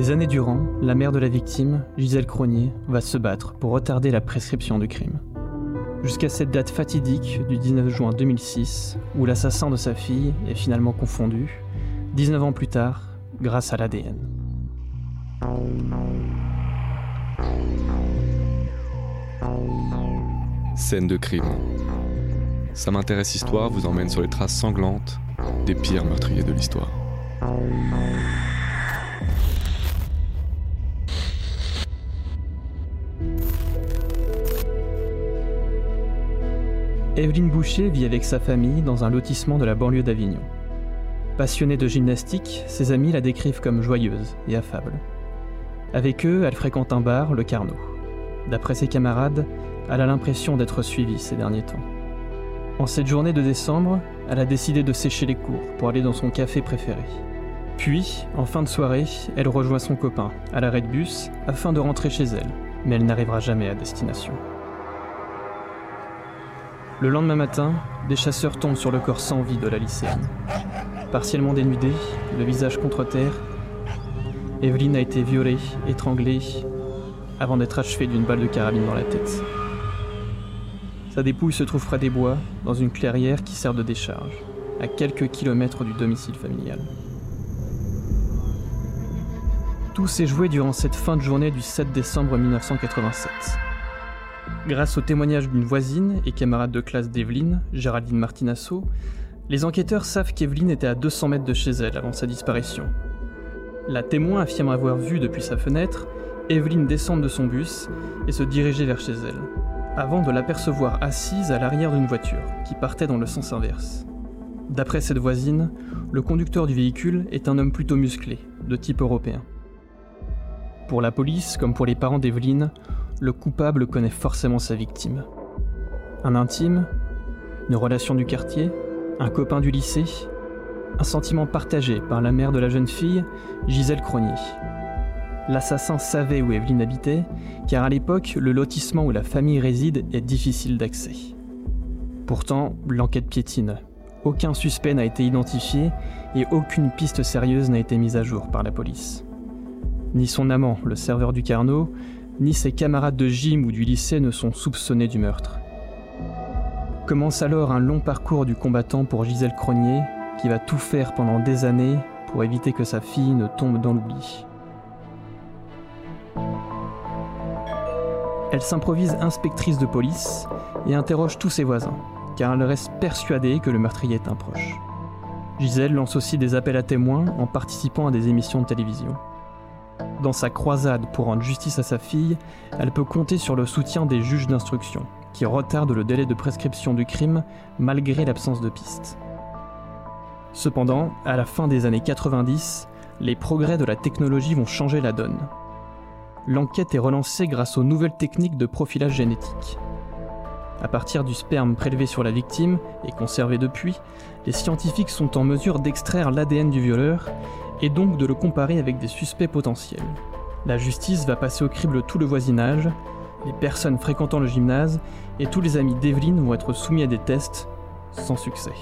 Des années durant, la mère de la victime, Gisèle Cronier, va se battre pour retarder la prescription du crime. Jusqu'à cette date fatidique du 19 juin 2006, où l'assassin de sa fille est finalement confondu, 19 ans plus tard, grâce à l'ADN. Scène de crime. Ça m'intéresse histoire vous emmène sur les traces sanglantes des pires meurtriers de l'histoire. Evelyne Boucher vit avec sa famille dans un lotissement de la banlieue d'Avignon. Passionnée de gymnastique, ses amis la décrivent comme joyeuse et affable. Avec eux, elle fréquente un bar, le Carnot. D'après ses camarades, elle a l'impression d'être suivie ces derniers temps. En cette journée de décembre, elle a décidé de sécher les cours pour aller dans son café préféré. Puis, en fin de soirée, elle rejoint son copain à l'arrêt de bus afin de rentrer chez elle, mais elle n'arrivera jamais à destination. Le lendemain matin, des chasseurs tombent sur le corps sans vie de la lycéenne. Partiellement dénudée, le visage contre terre, Evelyne a été violée, étranglée, avant d'être achevée d'une balle de carabine dans la tête. Sa dépouille se trouve près des bois, dans une clairière qui sert de décharge, à quelques kilomètres du domicile familial. Tout s'est joué durant cette fin de journée du 7 décembre 1987. Grâce au témoignage d'une voisine et camarade de classe d'Evelyne, Géraldine Martinasso, les enquêteurs savent qu'Evelyne était à 200 mètres de chez elle avant sa disparition. La témoin affirme avoir vu depuis sa fenêtre Evelyne descendre de son bus et se diriger vers chez elle, avant de l'apercevoir assise à l'arrière d'une voiture qui partait dans le sens inverse. D'après cette voisine, le conducteur du véhicule est un homme plutôt musclé, de type européen. Pour la police, comme pour les parents d'Evelyne, le coupable connaît forcément sa victime. Un intime, une relation du quartier, un copain du lycée, un sentiment partagé par la mère de la jeune fille, Gisèle Cronier. L'assassin savait où Evelyne habitait, car à l'époque, le lotissement où la famille réside est difficile d'accès. Pourtant, l'enquête piétine. Aucun suspect n'a été identifié et aucune piste sérieuse n'a été mise à jour par la police. Ni son amant, le serveur du Carnot, ni ses camarades de gym ou du lycée ne sont soupçonnés du meurtre. Commence alors un long parcours du combattant pour Gisèle Cronier, qui va tout faire pendant des années pour éviter que sa fille ne tombe dans l'oubli. Elle s'improvise inspectrice de police et interroge tous ses voisins, car elle reste persuadée que le meurtrier est un proche. Gisèle lance aussi des appels à témoins en participant à des émissions de télévision. Dans sa croisade pour rendre justice à sa fille, elle peut compter sur le soutien des juges d'instruction, qui retardent le délai de prescription du crime malgré l'absence de pistes. Cependant, à la fin des années 90, les progrès de la technologie vont changer la donne. L'enquête est relancée grâce aux nouvelles techniques de profilage génétique. À partir du sperme prélevé sur la victime et conservé depuis, les scientifiques sont en mesure d'extraire l'ADN du violeur et donc de le comparer avec des suspects potentiels. La justice va passer au crible tout le voisinage, les personnes fréquentant le gymnase et tous les amis d'Evelyne vont être soumis à des tests sans succès.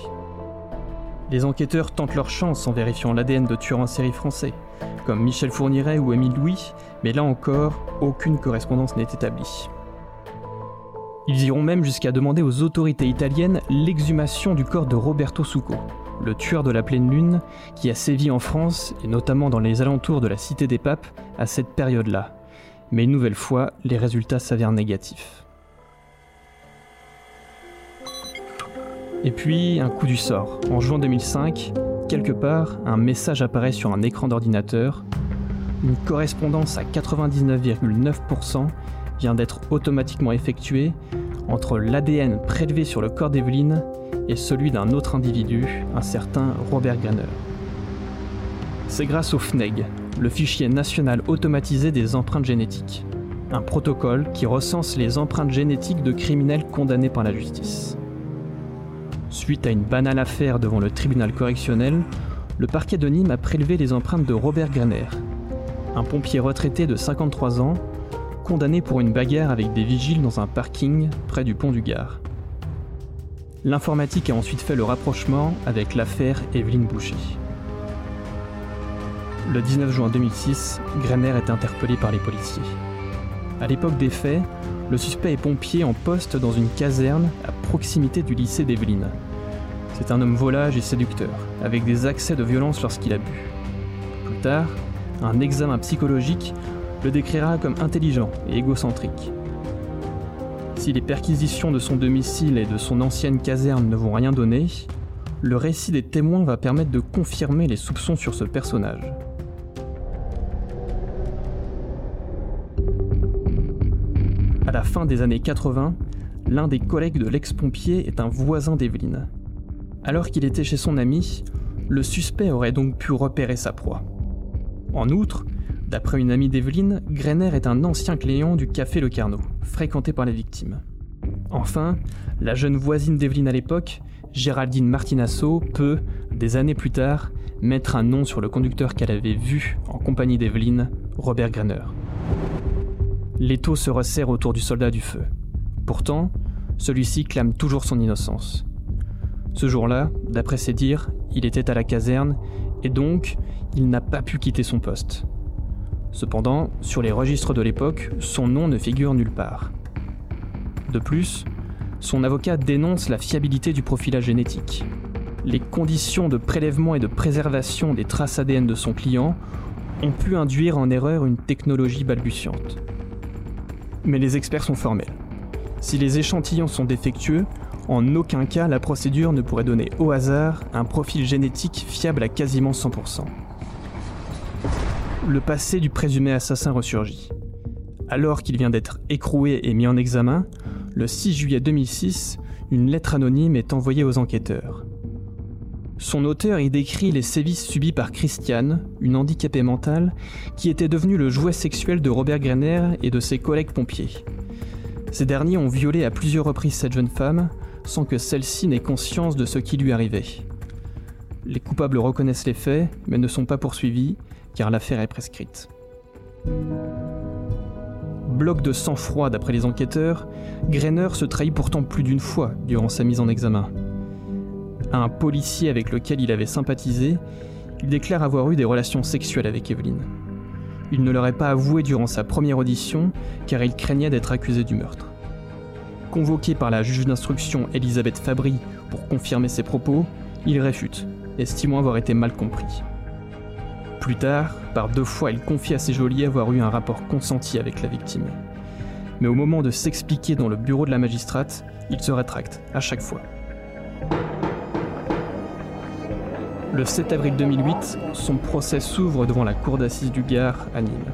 Les enquêteurs tentent leur chance en vérifiant l'ADN de tueurs en série français, comme Michel Fourniret ou Émile Louis, mais là encore, aucune correspondance n'est établie. Ils iront même jusqu'à demander aux autorités italiennes l'exhumation du corps de Roberto Succo, le tueur de la pleine lune, qui a sévi en France et notamment dans les alentours de la Cité des Papes à cette période-là. Mais une nouvelle fois, les résultats s'avèrent négatifs. Et puis, un coup du sort. En juin 2005, quelque part, un message apparaît sur un écran d'ordinateur. Une correspondance à 99,9% vient d'être automatiquement effectuée entre l'ADN prélevé sur le corps d'Evelyne et celui d'un autre individu, un certain Robert Granner. C'est grâce au FNEG, le fichier national automatisé des empreintes génétiques, un protocole qui recense les empreintes génétiques de criminels condamnés par la justice. Suite à une banale affaire devant le tribunal correctionnel, le parquet de Nîmes a prélevé les empreintes de Robert Granner, un pompier retraité de 53 ans, condamné pour une bagarre avec des vigiles dans un parking près du pont du Gard. L'informatique a ensuite fait le rapprochement avec l'affaire Evelyne Boucher. le 19 juin 2006, Greiner est interpellé par les policiers. À l'époque des faits, le suspect est pompier en poste dans une caserne à proximité du lycée d'Evelyne. C'est un homme volage et séducteur, avec des accès de violence lorsqu'il a bu. Plus tard, un examen psychologique le décrira comme intelligent et égocentrique. Si les perquisitions de son domicile et de son ancienne caserne ne vont rien donner, le récit des témoins va permettre de confirmer les soupçons sur ce personnage. À la fin des années 80, l'un des collègues de l'ex-pompier est un voisin d'Evelyne. Alors qu'il était chez son ami, le suspect aurait donc pu repérer sa proie. En outre, d'après une amie d'Evelyne, Greiner est un ancien client du café Le Carnot, fréquenté par les victimes. Enfin, la jeune voisine d'Evelyne à l'époque, Géraldine Martinasso, peut, des années plus tard, mettre un nom sur le conducteur qu'elle avait vu en compagnie d'Evelyne, Robert Greiner. L'étau se resserre autour du soldat du feu. Pourtant, celui-ci clame toujours son innocence. Ce jour-là, d'après ses dires, il était à la caserne et donc il n'a pas pu quitter son poste. Cependant, sur les registres de l'époque, son nom ne figure nulle part. De plus, son avocat dénonce la fiabilité du profilage génétique. Les conditions de prélèvement et de préservation des traces ADN de son client ont pu induire en erreur une technologie balbutiante mais les experts sont formels. Si les échantillons sont défectueux, en aucun cas la procédure ne pourrait donner au hasard un profil génétique fiable à quasiment 100%. Le passé du présumé assassin ressurgit. Alors qu'il vient d'être écroué et mis en examen, le 6 juillet 2006, une lettre anonyme est envoyée aux enquêteurs. Son auteur y décrit les sévices subis par Christiane, une handicapée mentale, qui était devenue le jouet sexuel de Robert Greiner et de ses collègues pompiers. Ces derniers ont violé à plusieurs reprises cette jeune femme, sans que celle-ci n'ait conscience de ce qui lui arrivait. Les coupables reconnaissent les faits, mais ne sont pas poursuivis, car l'affaire est prescrite. Bloc de sang-froid d'après les enquêteurs, Greiner se trahit pourtant plus d'une fois durant sa mise en examen à un policier avec lequel il avait sympathisé, il déclare avoir eu des relations sexuelles avec Evelyne. Il ne l'aurait pas avoué durant sa première audition car il craignait d'être accusé du meurtre. Convoqué par la juge d'instruction Elisabeth Fabry pour confirmer ses propos, il réfute, estimant avoir été mal compris. Plus tard, par deux fois, il confie à ses geôliers avoir eu un rapport consenti avec la victime. Mais au moment de s'expliquer dans le bureau de la magistrate, il se rétracte, à chaque fois. Le 7 avril 2008, son procès s'ouvre devant la cour d'assises du Gard à Nîmes.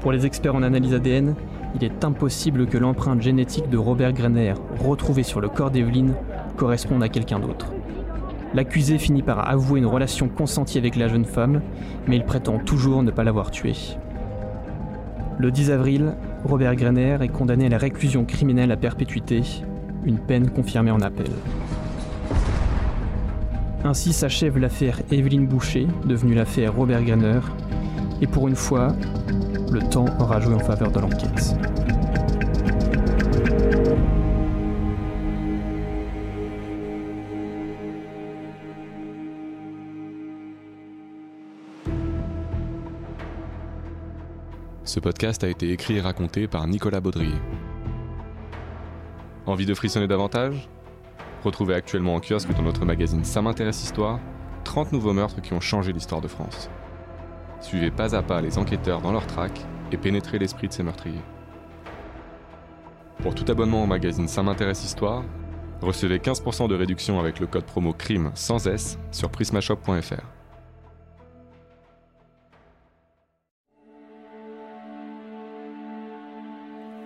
Pour les experts en analyse ADN, il est impossible que l'empreinte génétique de Robert Greiner, retrouvée sur le corps d'Evelyne, corresponde à quelqu'un d'autre. L'accusé finit par avouer une relation consentie avec la jeune femme, mais il prétend toujours ne pas l'avoir tuée. Le 10 avril, Robert Greiner est condamné à la réclusion criminelle à perpétuité, une peine confirmée en appel. Ainsi s'achève l'affaire Evelyne Boucher, devenue l'affaire Robert Greiner, et pour une fois, le temps aura joué en faveur de l'enquête. Ce podcast a été écrit et raconté par Nicolas Baudrier. Envie de frissonner davantage? Retrouvez actuellement en kiosque dans notre magazine Ça m'intéresse Histoire 30 nouveaux meurtres qui ont changé l'histoire de France. Suivez pas à pas les enquêteurs dans leur traque et pénétrez l'esprit de ces meurtriers. Pour tout abonnement au magazine Ça m'intéresse Histoire, recevez 15% de réduction avec le code promo CRIME sans S sur prismashop.fr.